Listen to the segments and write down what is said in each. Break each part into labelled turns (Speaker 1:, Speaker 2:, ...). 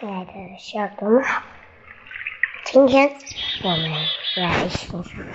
Speaker 1: 亲爱的小耳朵们好，今天我们来欣赏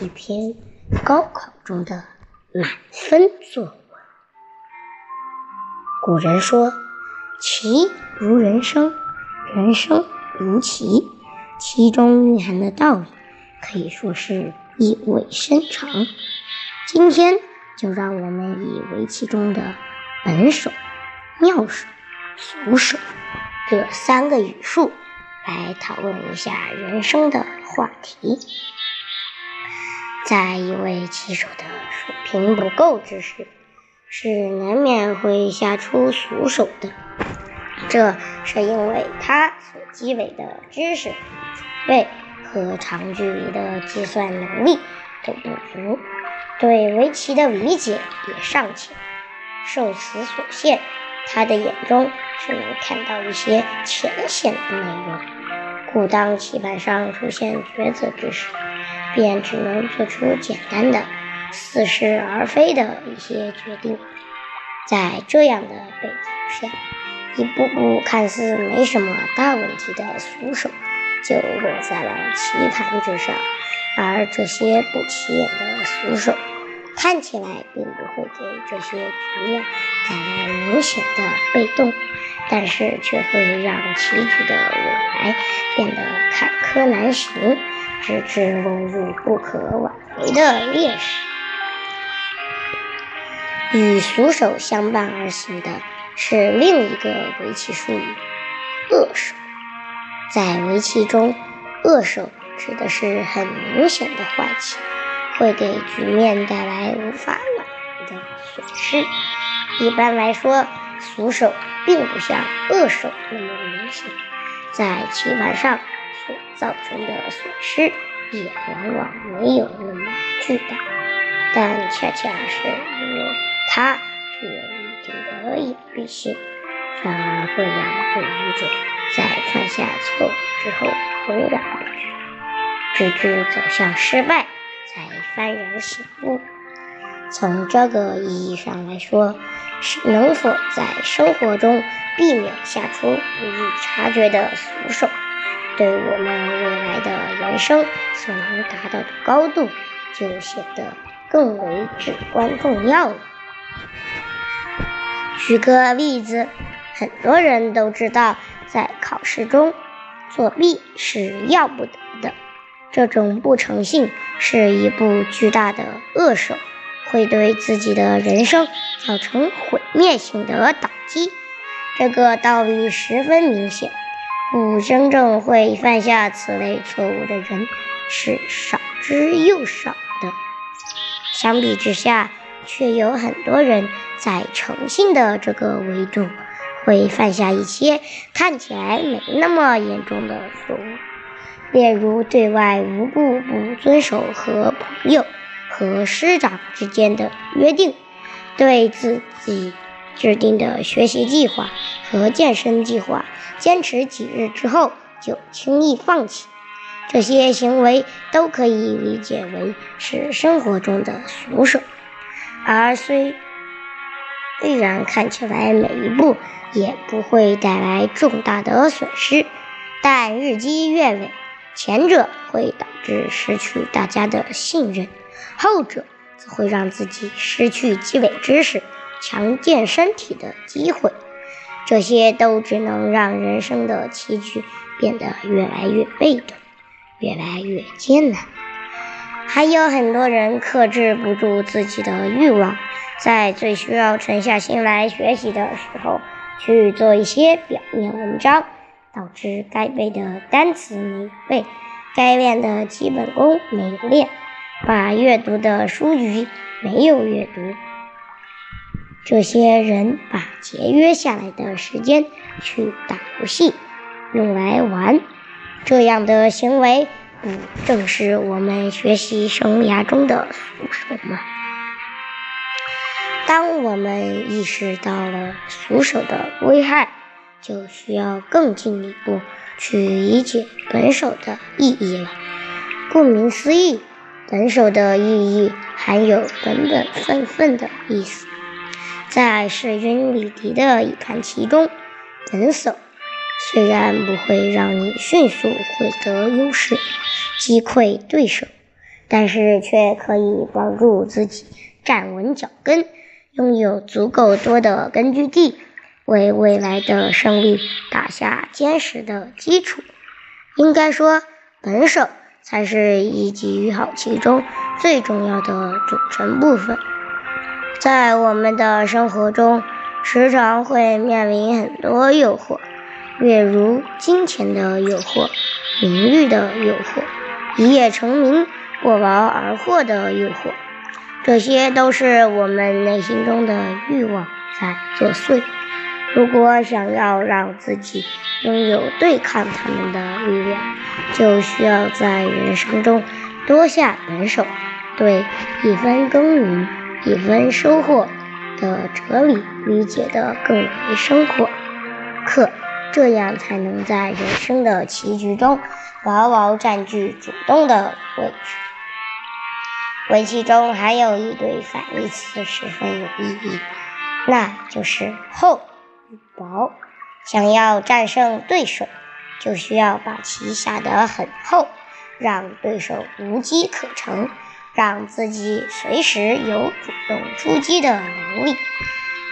Speaker 1: 一篇高考中的满分作文。古人说：“棋如人生，人生如棋。”其中蕴含的道理可以说是意味深长。今天就让我们以围棋中的本手、妙手、俗手。这三个语数来讨论一下人生的话题。在一位棋手的水平不够之时，是难免会下出俗手的。这是因为他所积累的知识储备和长距离的计算能力都不足，对围棋的理解也尚浅，受此所限。他的眼中只能看到一些浅显的内容，故当棋盘上出现抉择之时，便只能做出简单的、似是而非的一些决定。在这样的背景下，一步步看似没什么大问题的俗手，就落在了棋盘之上，而这些不起眼的俗手。看起来并不会给这些局面带来明显的被动，但是却会让棋局的未来变得坎坷难行，直至落入不可挽回的劣势。与俗手相伴而行的是另一个围棋术语——恶手。在围棋中，恶手指的是很明显的坏棋。会给局面带来无法挽回的损失。一般来说，俗手并不像恶手那么明显，在棋盘上所造成的损失也往往没有那么巨大。但恰恰是因为它具有一定的隐蔽性，反而会让对局者在犯下错误之后浑然不觉，直至走向失败。才幡然醒悟。从这个意义上来说，是能否在生活中避免下出不易察觉的俗手，对我们未来的人生所能达到的高度，就显得更为至关重要了。举个例子，很多人都知道，在考试中作弊是要不得的。这种不诚信是一部巨大的恶手，会对自己的人生造成毁灭性的打击。这个道理十分明显，故真正会犯下此类错误的人是少之又少的。相比之下，却有很多人在诚信的这个维度，会犯下一些看起来没那么严重的错误。例如，对外无故不遵守和朋友和师长之间的约定，对自己制定的学习计划和健身计划坚持几日之后就轻易放弃，这些行为都可以理解为是生活中的俗手。而虽虽然看起来每一步也不会带来重大的损失，但日积月累。前者会导致失去大家的信任，后者则会让自己失去积累知识、强健身体的机会。这些都只能让人生的棋局变得越来越被动，越来越艰难。还有很多人克制不住自己的欲望，在最需要沉下心来学习的时候，去做一些表面文章。导致该背的单词没背，该练的基本功没练，把阅读的书籍没有阅读。这些人把节约下来的时间去打游戏，用来玩，这样的行为不正是我们学习生涯中的俗手吗？当我们意识到了俗手的危害。就需要更进一步去理解本手的意义了。顾名思义，本手的意义含有本本分分的意思。在势均力敌的一盘棋中，本手虽然不会让你迅速获得优势，击溃对手，但是却可以帮助自己站稳脚跟，拥有足够多的根据地，为未来的胜利打下坚实的基础。应该说，本手才是一局好棋中最重要的组成部分。在我们的生活中，时常会面临很多诱惑，例如金钱的诱惑、名誉的诱惑、一夜成名、不劳而获的诱惑，这些都是我们内心中的欲望在作祟。如果想要让自己拥有对抗他们的力量，就需要在人生中多下本手，对一分耕耘一分收获的哲理理解得更为深刻，这样才能在人生的棋局中牢牢占据主动的位置。围棋中还有一对反义词十分有意义，那就是后。薄，想要战胜对手，就需要把棋下得很厚，让对手无机可乘，让自己随时有主动出击的能力。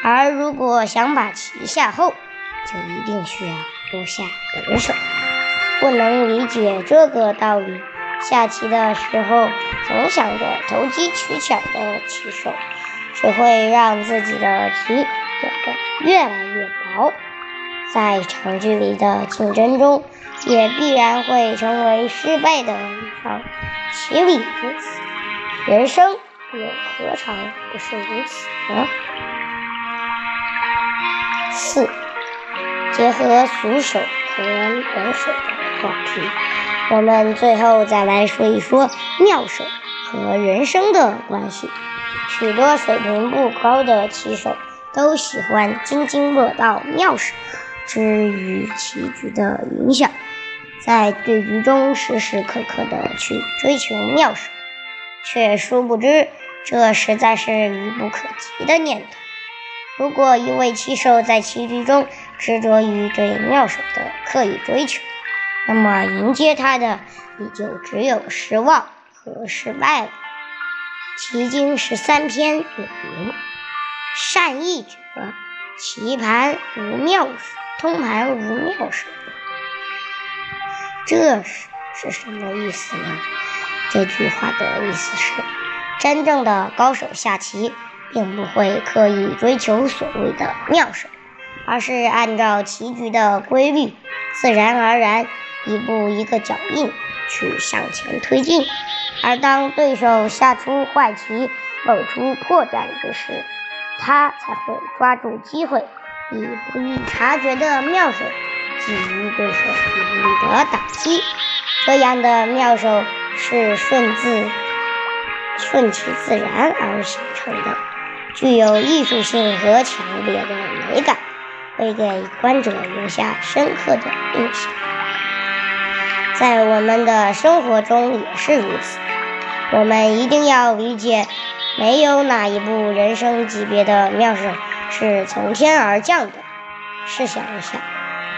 Speaker 1: 而如果想把棋下厚，就一定需要多下本手。不能理解这个道理，下棋的时候总想着投机取巧的棋手，只会让自己的棋。越来越薄，在长距离的竞争中，也必然会成为失败的一方。棋理如此，人生又何尝不是如此呢？四，结合俗手和本手的话题，我们最后再来说一说妙手和人生的关系。许多水平不高的棋手。都喜欢津津乐道妙手之于棋局的影响，在对局中时时刻刻的去追求妙手，却殊不知这实在是愚不可及的念头。如果一位棋手在棋局中执着于对妙手的刻意追求，那么迎接他的也就只有失望和失败了。棋经十三篇有云。善意者，棋盘无妙手，通盘无妙手。这是是什么意思呢？这句话的意思是，真正的高手下棋，并不会刻意追求所谓的妙手，而是按照棋局的规律，自然而然，一步一个脚印去向前推进。而当对手下出坏棋，露出破绽之时，他才会抓住机会，以不易察觉的妙手，给予对手有力的打击。这样的妙手是顺自顺其自然而形成的，具有艺术性和强烈的美感，会给观者留下深刻的印象。在我们的生活中也是如此，我们一定要理解。没有哪一部人生级别的妙手是从天而降的。试想一下，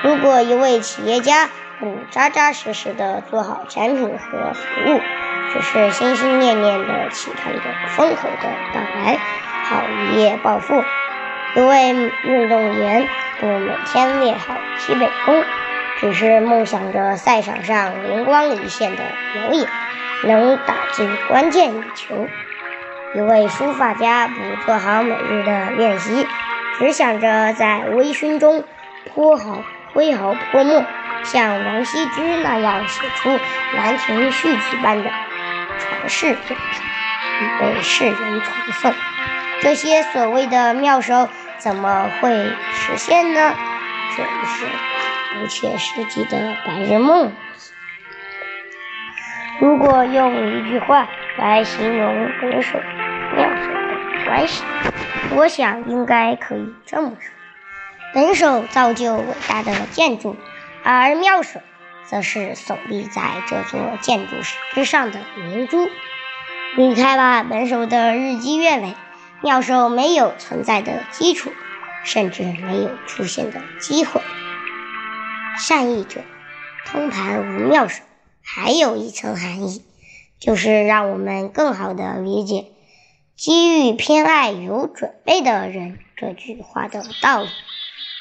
Speaker 1: 如果一位企业家不扎扎实实的做好产品和服务，只是心心念念的期盼着风口的到来，好一夜暴富；一位运动员不每天练好基本功，只是梦想着赛场上灵光一现的表演，能打进关键一球。一位书法家不做好每日的练习，只想着在微醺中泼好挥毫泼墨，像王羲之那样写出《兰亭序曲》般的传世作品，以被世人传颂。这些所谓的妙手怎么会实现呢？这是不切实际的白日梦。如果用一句话来形容本。手关系，我想应该可以这么说：本手造就伟大的建筑，而妙手则是耸立在这座建筑之上的明珠。离开了本手的日积月累，妙手没有存在的基础，甚至没有出现的机会。善意者通盘无妙手，还有一层含义，就是让我们更好的理解“机遇偏爱有准备的人”这句话的道理。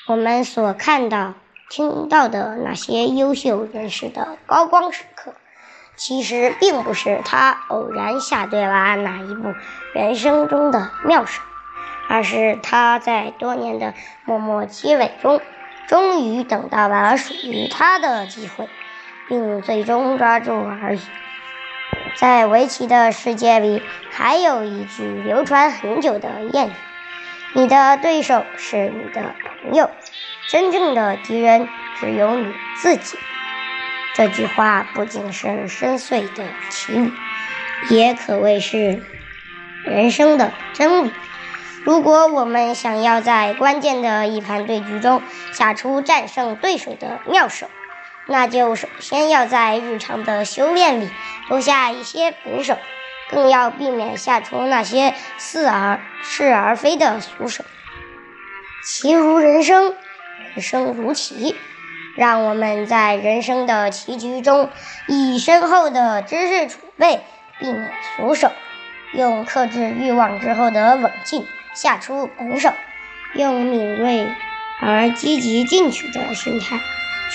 Speaker 1: 我们所看到、听到的那些优秀人士的高光时刻，其实并不是他偶然下对了哪一部人生中的妙手。而是他在多年的默默积累中，终于等到了属于他的机会，并最终抓住而已。在围棋的世界里，还有一句流传很久的谚语：“你的对手是你的朋友，真正的敌人只有你自己。”这句话不仅是深邃的奇语，也可谓是人生的真理。如果我们想要在关键的一盘对局中下出战胜对手的妙手，那就首先要在日常的修炼里多下一些本手，更要避免下出那些似而是而非的俗手。棋如人生，人生如棋，让我们在人生的棋局中以深厚的知识储备避免俗手，用克制欲望之后的冷静。下出本手，用敏锐而积极进取的心态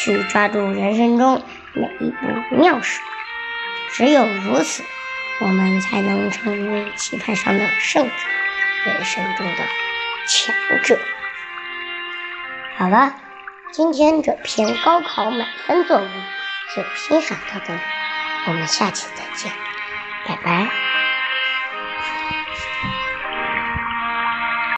Speaker 1: 去抓住人生中每一步妙手。只有如此，我们才能成为棋盘上的胜者，人生中的强者。好了，今天这篇高考满分作文就欣赏到这里，我们下期再见，拜拜。